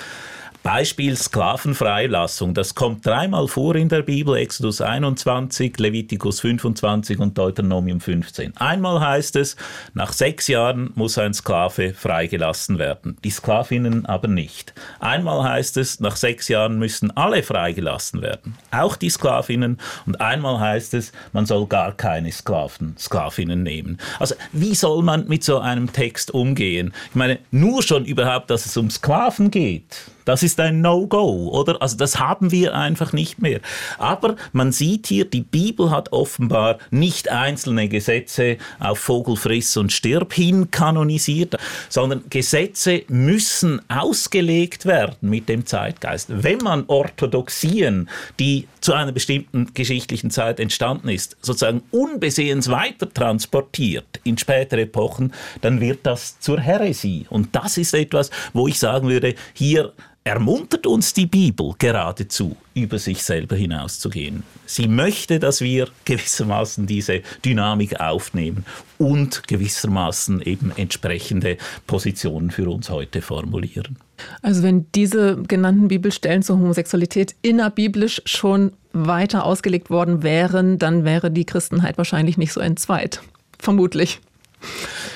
Beispiel Sklavenfreilassung. Das kommt dreimal vor in der Bibel, Exodus 21, Levitikus 25 und Deuteronomium 15. Einmal heißt es, nach sechs Jahren muss ein Sklave freigelassen werden, die Sklavinnen aber nicht. Einmal heißt es, nach sechs Jahren müssen alle freigelassen werden, auch die Sklavinnen. Und einmal heißt es, man soll gar keine Sklaven, Sklavinnen nehmen. Also wie soll man mit so einem Text umgehen? Ich meine, nur schon überhaupt, dass es um Sklaven geht das ist ein No-Go, oder? Also das haben wir einfach nicht mehr. Aber man sieht hier, die Bibel hat offenbar nicht einzelne Gesetze auf Vogel friss und stirb hin kanonisiert, sondern Gesetze müssen ausgelegt werden mit dem Zeitgeist. Wenn man Orthodoxien, die zu einer bestimmten geschichtlichen Zeit entstanden ist, sozusagen unbesehens weiter transportiert in spätere Epochen, dann wird das zur Häresie. Und das ist etwas, wo ich sagen würde, hier ermuntert uns die Bibel geradezu, über sich selber hinauszugehen. Sie möchte, dass wir gewissermaßen diese Dynamik aufnehmen und gewissermaßen eben entsprechende Positionen für uns heute formulieren. Also wenn diese genannten Bibelstellen zur Homosexualität innerbiblisch schon weiter ausgelegt worden wären, dann wäre die Christenheit wahrscheinlich nicht so entzweit. Vermutlich.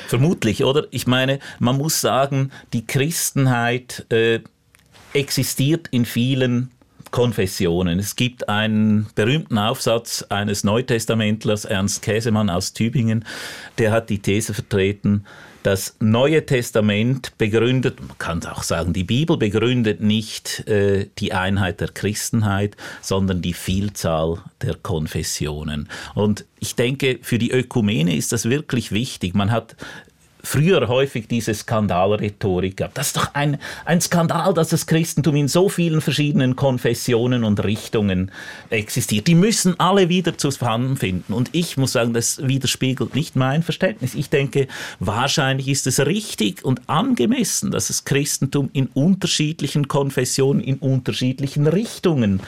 Vermutlich, oder? Ich meine, man muss sagen, die Christenheit äh, existiert in vielen Konfessionen. Es gibt einen berühmten Aufsatz eines Neutestamentlers, Ernst Käsemann aus Tübingen, der hat die These vertreten, das Neue Testament begründet, man kann auch sagen, die Bibel begründet nicht äh, die Einheit der Christenheit, sondern die Vielzahl der Konfessionen. Und ich denke, für die Ökumene ist das wirklich wichtig. Man hat früher häufig diese Skandalrhetorik gab. Das ist doch ein, ein Skandal, dass das Christentum in so vielen verschiedenen Konfessionen und Richtungen existiert. Die müssen alle wieder zusammenfinden. Und ich muss sagen, das widerspiegelt nicht mein Verständnis. Ich denke, wahrscheinlich ist es richtig und angemessen, dass das Christentum in unterschiedlichen Konfessionen, in unterschiedlichen Richtungen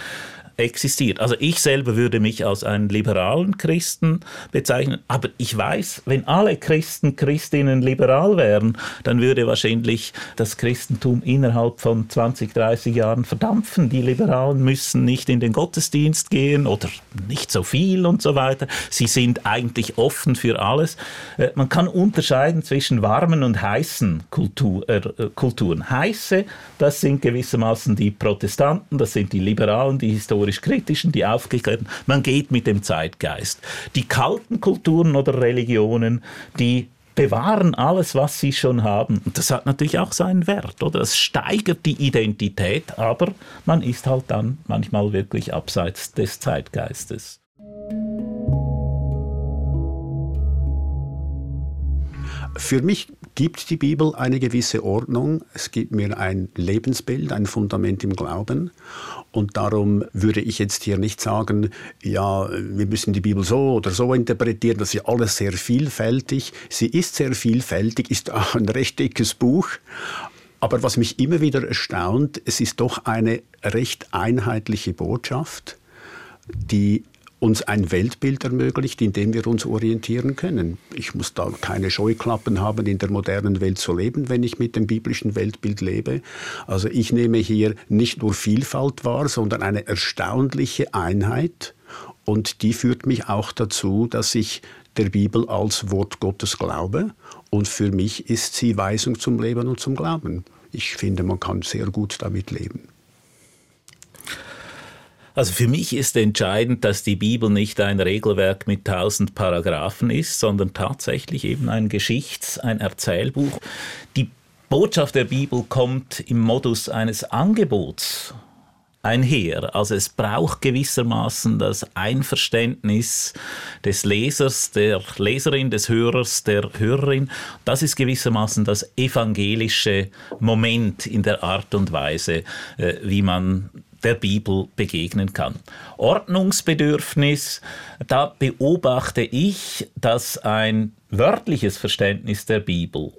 existiert. Also ich selber würde mich als einen liberalen Christen bezeichnen, aber ich weiß, wenn alle Christen, Christinnen liberal wären, dann würde wahrscheinlich das Christentum innerhalb von 20, 30 Jahren verdampfen. Die Liberalen müssen nicht in den Gottesdienst gehen oder nicht so viel und so weiter. Sie sind eigentlich offen für alles. Äh, man kann unterscheiden zwischen warmen und heißen Kultur, äh, Kulturen. Heiße, das sind gewissermaßen die Protestanten, das sind die Liberalen, die historischen historisch-kritischen, die aufgeklärten. Man geht mit dem Zeitgeist. Die kalten Kulturen oder Religionen, die bewahren alles, was sie schon haben. Und das hat natürlich auch seinen Wert, oder? Das steigert die Identität, aber man ist halt dann manchmal wirklich abseits des Zeitgeistes. Für mich gibt die Bibel eine gewisse Ordnung. Es gibt mir ein Lebensbild, ein Fundament im Glauben. Und darum würde ich jetzt hier nicht sagen, ja, wir müssen die Bibel so oder so interpretieren. Das ist alles sehr vielfältig. Sie ist sehr vielfältig, ist auch ein recht dickes Buch. Aber was mich immer wieder erstaunt, es ist doch eine recht einheitliche Botschaft, die uns ein Weltbild ermöglicht, in dem wir uns orientieren können. Ich muss da keine Scheuklappen haben, in der modernen Welt zu leben, wenn ich mit dem biblischen Weltbild lebe. Also ich nehme hier nicht nur Vielfalt wahr, sondern eine erstaunliche Einheit. Und die führt mich auch dazu, dass ich der Bibel als Wort Gottes glaube. Und für mich ist sie Weisung zum Leben und zum Glauben. Ich finde, man kann sehr gut damit leben. Also für mich ist entscheidend, dass die Bibel nicht ein Regelwerk mit tausend Paragraphen ist, sondern tatsächlich eben ein Geschichts-, ein Erzählbuch. Die Botschaft der Bibel kommt im Modus eines Angebots einher. Also es braucht gewissermaßen das Einverständnis des Lesers, der Leserin, des Hörers, der Hörerin. Das ist gewissermaßen das evangelische Moment in der Art und Weise, äh, wie man der Bibel begegnen kann. Ordnungsbedürfnis, da beobachte ich, dass ein wörtliches Verständnis der Bibel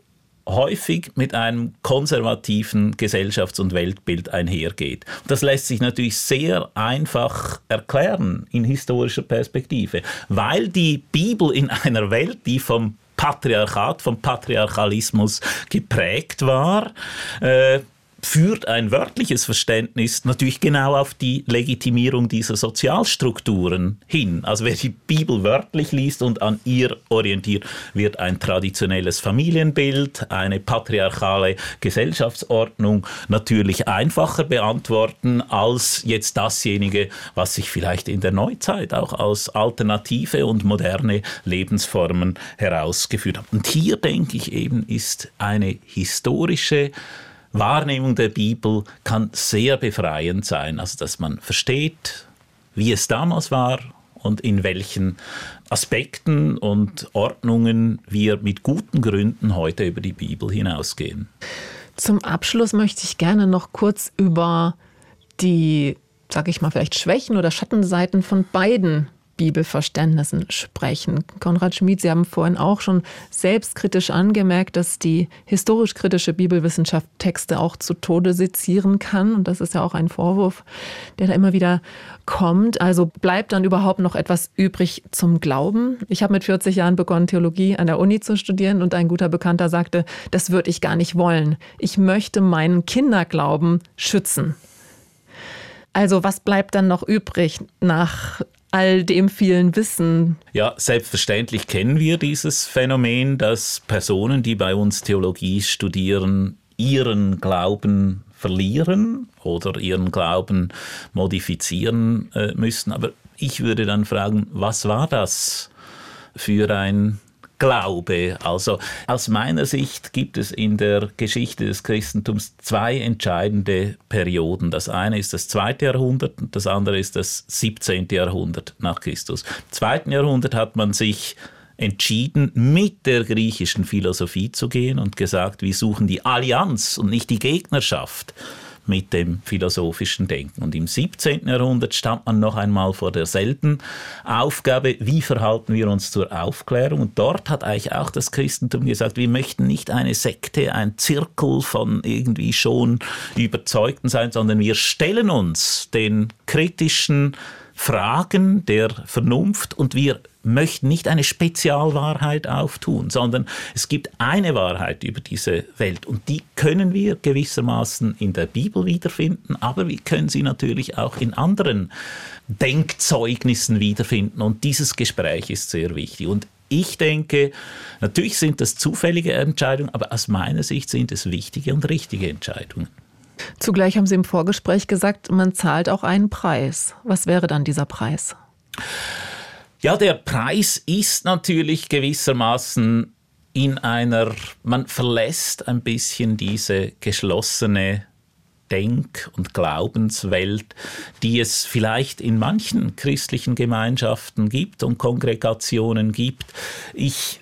häufig mit einem konservativen Gesellschafts- und Weltbild einhergeht. Das lässt sich natürlich sehr einfach erklären in historischer Perspektive, weil die Bibel in einer Welt, die vom Patriarchat, vom Patriarchalismus geprägt war, äh, führt ein wörtliches Verständnis natürlich genau auf die Legitimierung dieser Sozialstrukturen hin. Also wer die Bibel wörtlich liest und an ihr orientiert, wird ein traditionelles Familienbild, eine patriarchale Gesellschaftsordnung natürlich einfacher beantworten als jetzt dasjenige, was sich vielleicht in der Neuzeit auch als alternative und moderne Lebensformen herausgeführt hat. Und hier denke ich eben ist eine historische Wahrnehmung der Bibel kann sehr befreiend sein. Also, dass man versteht, wie es damals war und in welchen Aspekten und Ordnungen wir mit guten Gründen heute über die Bibel hinausgehen. Zum Abschluss möchte ich gerne noch kurz über die, sage ich mal, vielleicht Schwächen oder Schattenseiten von beiden Bibelverständnissen sprechen. Konrad Schmid, Sie haben vorhin auch schon selbstkritisch angemerkt, dass die historisch-kritische Bibelwissenschaft Texte auch zu Tode sezieren kann. Und das ist ja auch ein Vorwurf, der da immer wieder kommt. Also bleibt dann überhaupt noch etwas übrig zum Glauben? Ich habe mit 40 Jahren begonnen, Theologie an der Uni zu studieren und ein guter Bekannter sagte, das würde ich gar nicht wollen. Ich möchte meinen Kinderglauben schützen. Also was bleibt dann noch übrig nach all dem vielen Wissen. Ja, selbstverständlich kennen wir dieses Phänomen, dass Personen, die bei uns Theologie studieren, ihren Glauben verlieren oder ihren Glauben modifizieren äh, müssen. Aber ich würde dann fragen, was war das für ein Glaube. Also aus meiner Sicht gibt es in der Geschichte des Christentums zwei entscheidende Perioden. Das eine ist das zweite Jahrhundert und das andere ist das 17. Jahrhundert nach Christus. Im zweiten Jahrhundert hat man sich entschieden, mit der griechischen Philosophie zu gehen und gesagt, wir suchen die Allianz und nicht die Gegnerschaft mit dem philosophischen Denken. Und im 17. Jahrhundert stand man noch einmal vor derselben Aufgabe, wie verhalten wir uns zur Aufklärung. Und dort hat eigentlich auch das Christentum gesagt, wir möchten nicht eine Sekte, ein Zirkel von irgendwie schon Überzeugten sein, sondern wir stellen uns den kritischen Fragen der Vernunft und wir möchten nicht eine Spezialwahrheit auftun, sondern es gibt eine Wahrheit über diese Welt und die können wir gewissermaßen in der Bibel wiederfinden, aber wir können sie natürlich auch in anderen Denkzeugnissen wiederfinden und dieses Gespräch ist sehr wichtig und ich denke, natürlich sind das zufällige Entscheidungen, aber aus meiner Sicht sind es wichtige und richtige Entscheidungen. Zugleich haben Sie im Vorgespräch gesagt, man zahlt auch einen Preis. Was wäre dann dieser Preis? Ja, der Preis ist natürlich gewissermaßen in einer, man verlässt ein bisschen diese geschlossene Denk- und Glaubenswelt, die es vielleicht in manchen christlichen Gemeinschaften gibt und Kongregationen gibt. Ich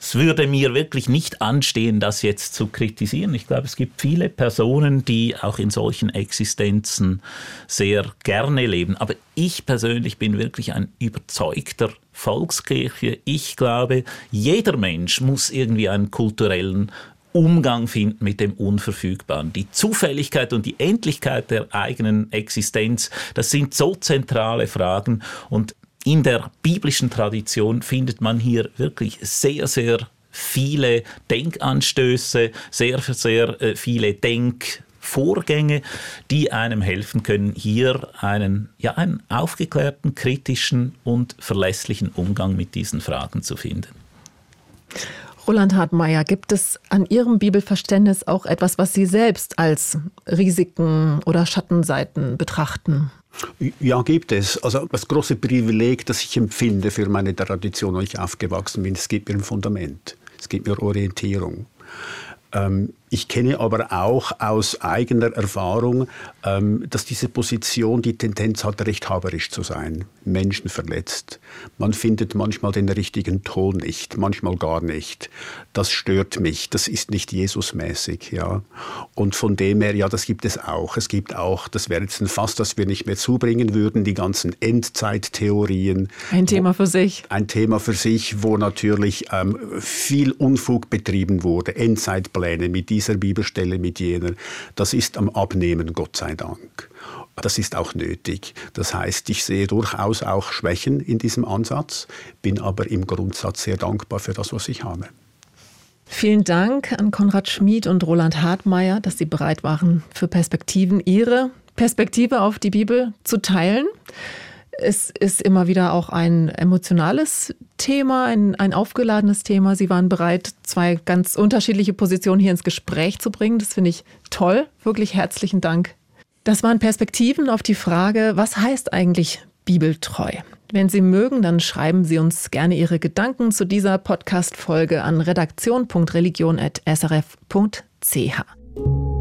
es würde mir wirklich nicht anstehen, das jetzt zu kritisieren. Ich glaube, es gibt viele Personen, die auch in solchen Existenzen sehr gerne leben. Aber ich persönlich bin wirklich ein überzeugter Volkskirche. Ich glaube, jeder Mensch muss irgendwie einen kulturellen Umgang finden mit dem Unverfügbaren. Die Zufälligkeit und die Endlichkeit der eigenen Existenz, das sind so zentrale Fragen und in der biblischen Tradition findet man hier wirklich sehr, sehr viele Denkanstöße, sehr, sehr äh, viele Denkvorgänge, die einem helfen können, hier einen, ja, einen aufgeklärten, kritischen und verlässlichen Umgang mit diesen Fragen zu finden. Roland Hartmeier, gibt es an Ihrem Bibelverständnis auch etwas, was Sie selbst als Risiken oder Schattenseiten betrachten? Ja, gibt es. Also das große Privileg, das ich empfinde für meine Tradition, wo ich aufgewachsen bin, es gibt mir ein Fundament, es gibt mir Orientierung. Ähm, ich kenne aber auch aus eigener Erfahrung, ähm, dass diese Position die Tendenz hat, rechthaberisch zu sein, Menschen verletzt. Man findet manchmal den richtigen Ton nicht, manchmal gar nicht. Das stört mich, das ist nicht Jesusmäßig. Ja. Und von dem her, ja, das gibt es auch. Es gibt auch, das wäre jetzt ein Fass, das wir nicht mehr zubringen würden, die ganzen Endzeittheorien. Ein Thema für sich. Ein Thema für sich, wo natürlich ähm, viel Unfug betrieben wurde, Endzeitpläne mit dieser Bibelstelle mit jener, das ist am Abnehmen, Gott sei Dank. Das ist auch nötig. Das heißt, ich sehe durchaus auch Schwächen in diesem Ansatz, bin aber im Grundsatz sehr dankbar für das, was ich habe. Vielen Dank an Konrad Schmid und Roland Hartmeier, dass Sie bereit waren, für Perspektiven Ihre Perspektive auf die Bibel zu teilen. Es ist immer wieder auch ein emotionales Thema, ein, ein aufgeladenes Thema. Sie waren bereit, zwei ganz unterschiedliche Positionen hier ins Gespräch zu bringen. Das finde ich toll. Wirklich herzlichen Dank. Das waren Perspektiven auf die Frage, was heißt eigentlich bibeltreu? Wenn Sie mögen, dann schreiben Sie uns gerne Ihre Gedanken zu dieser Podcast-Folge an redaktion.religion.srf.ch.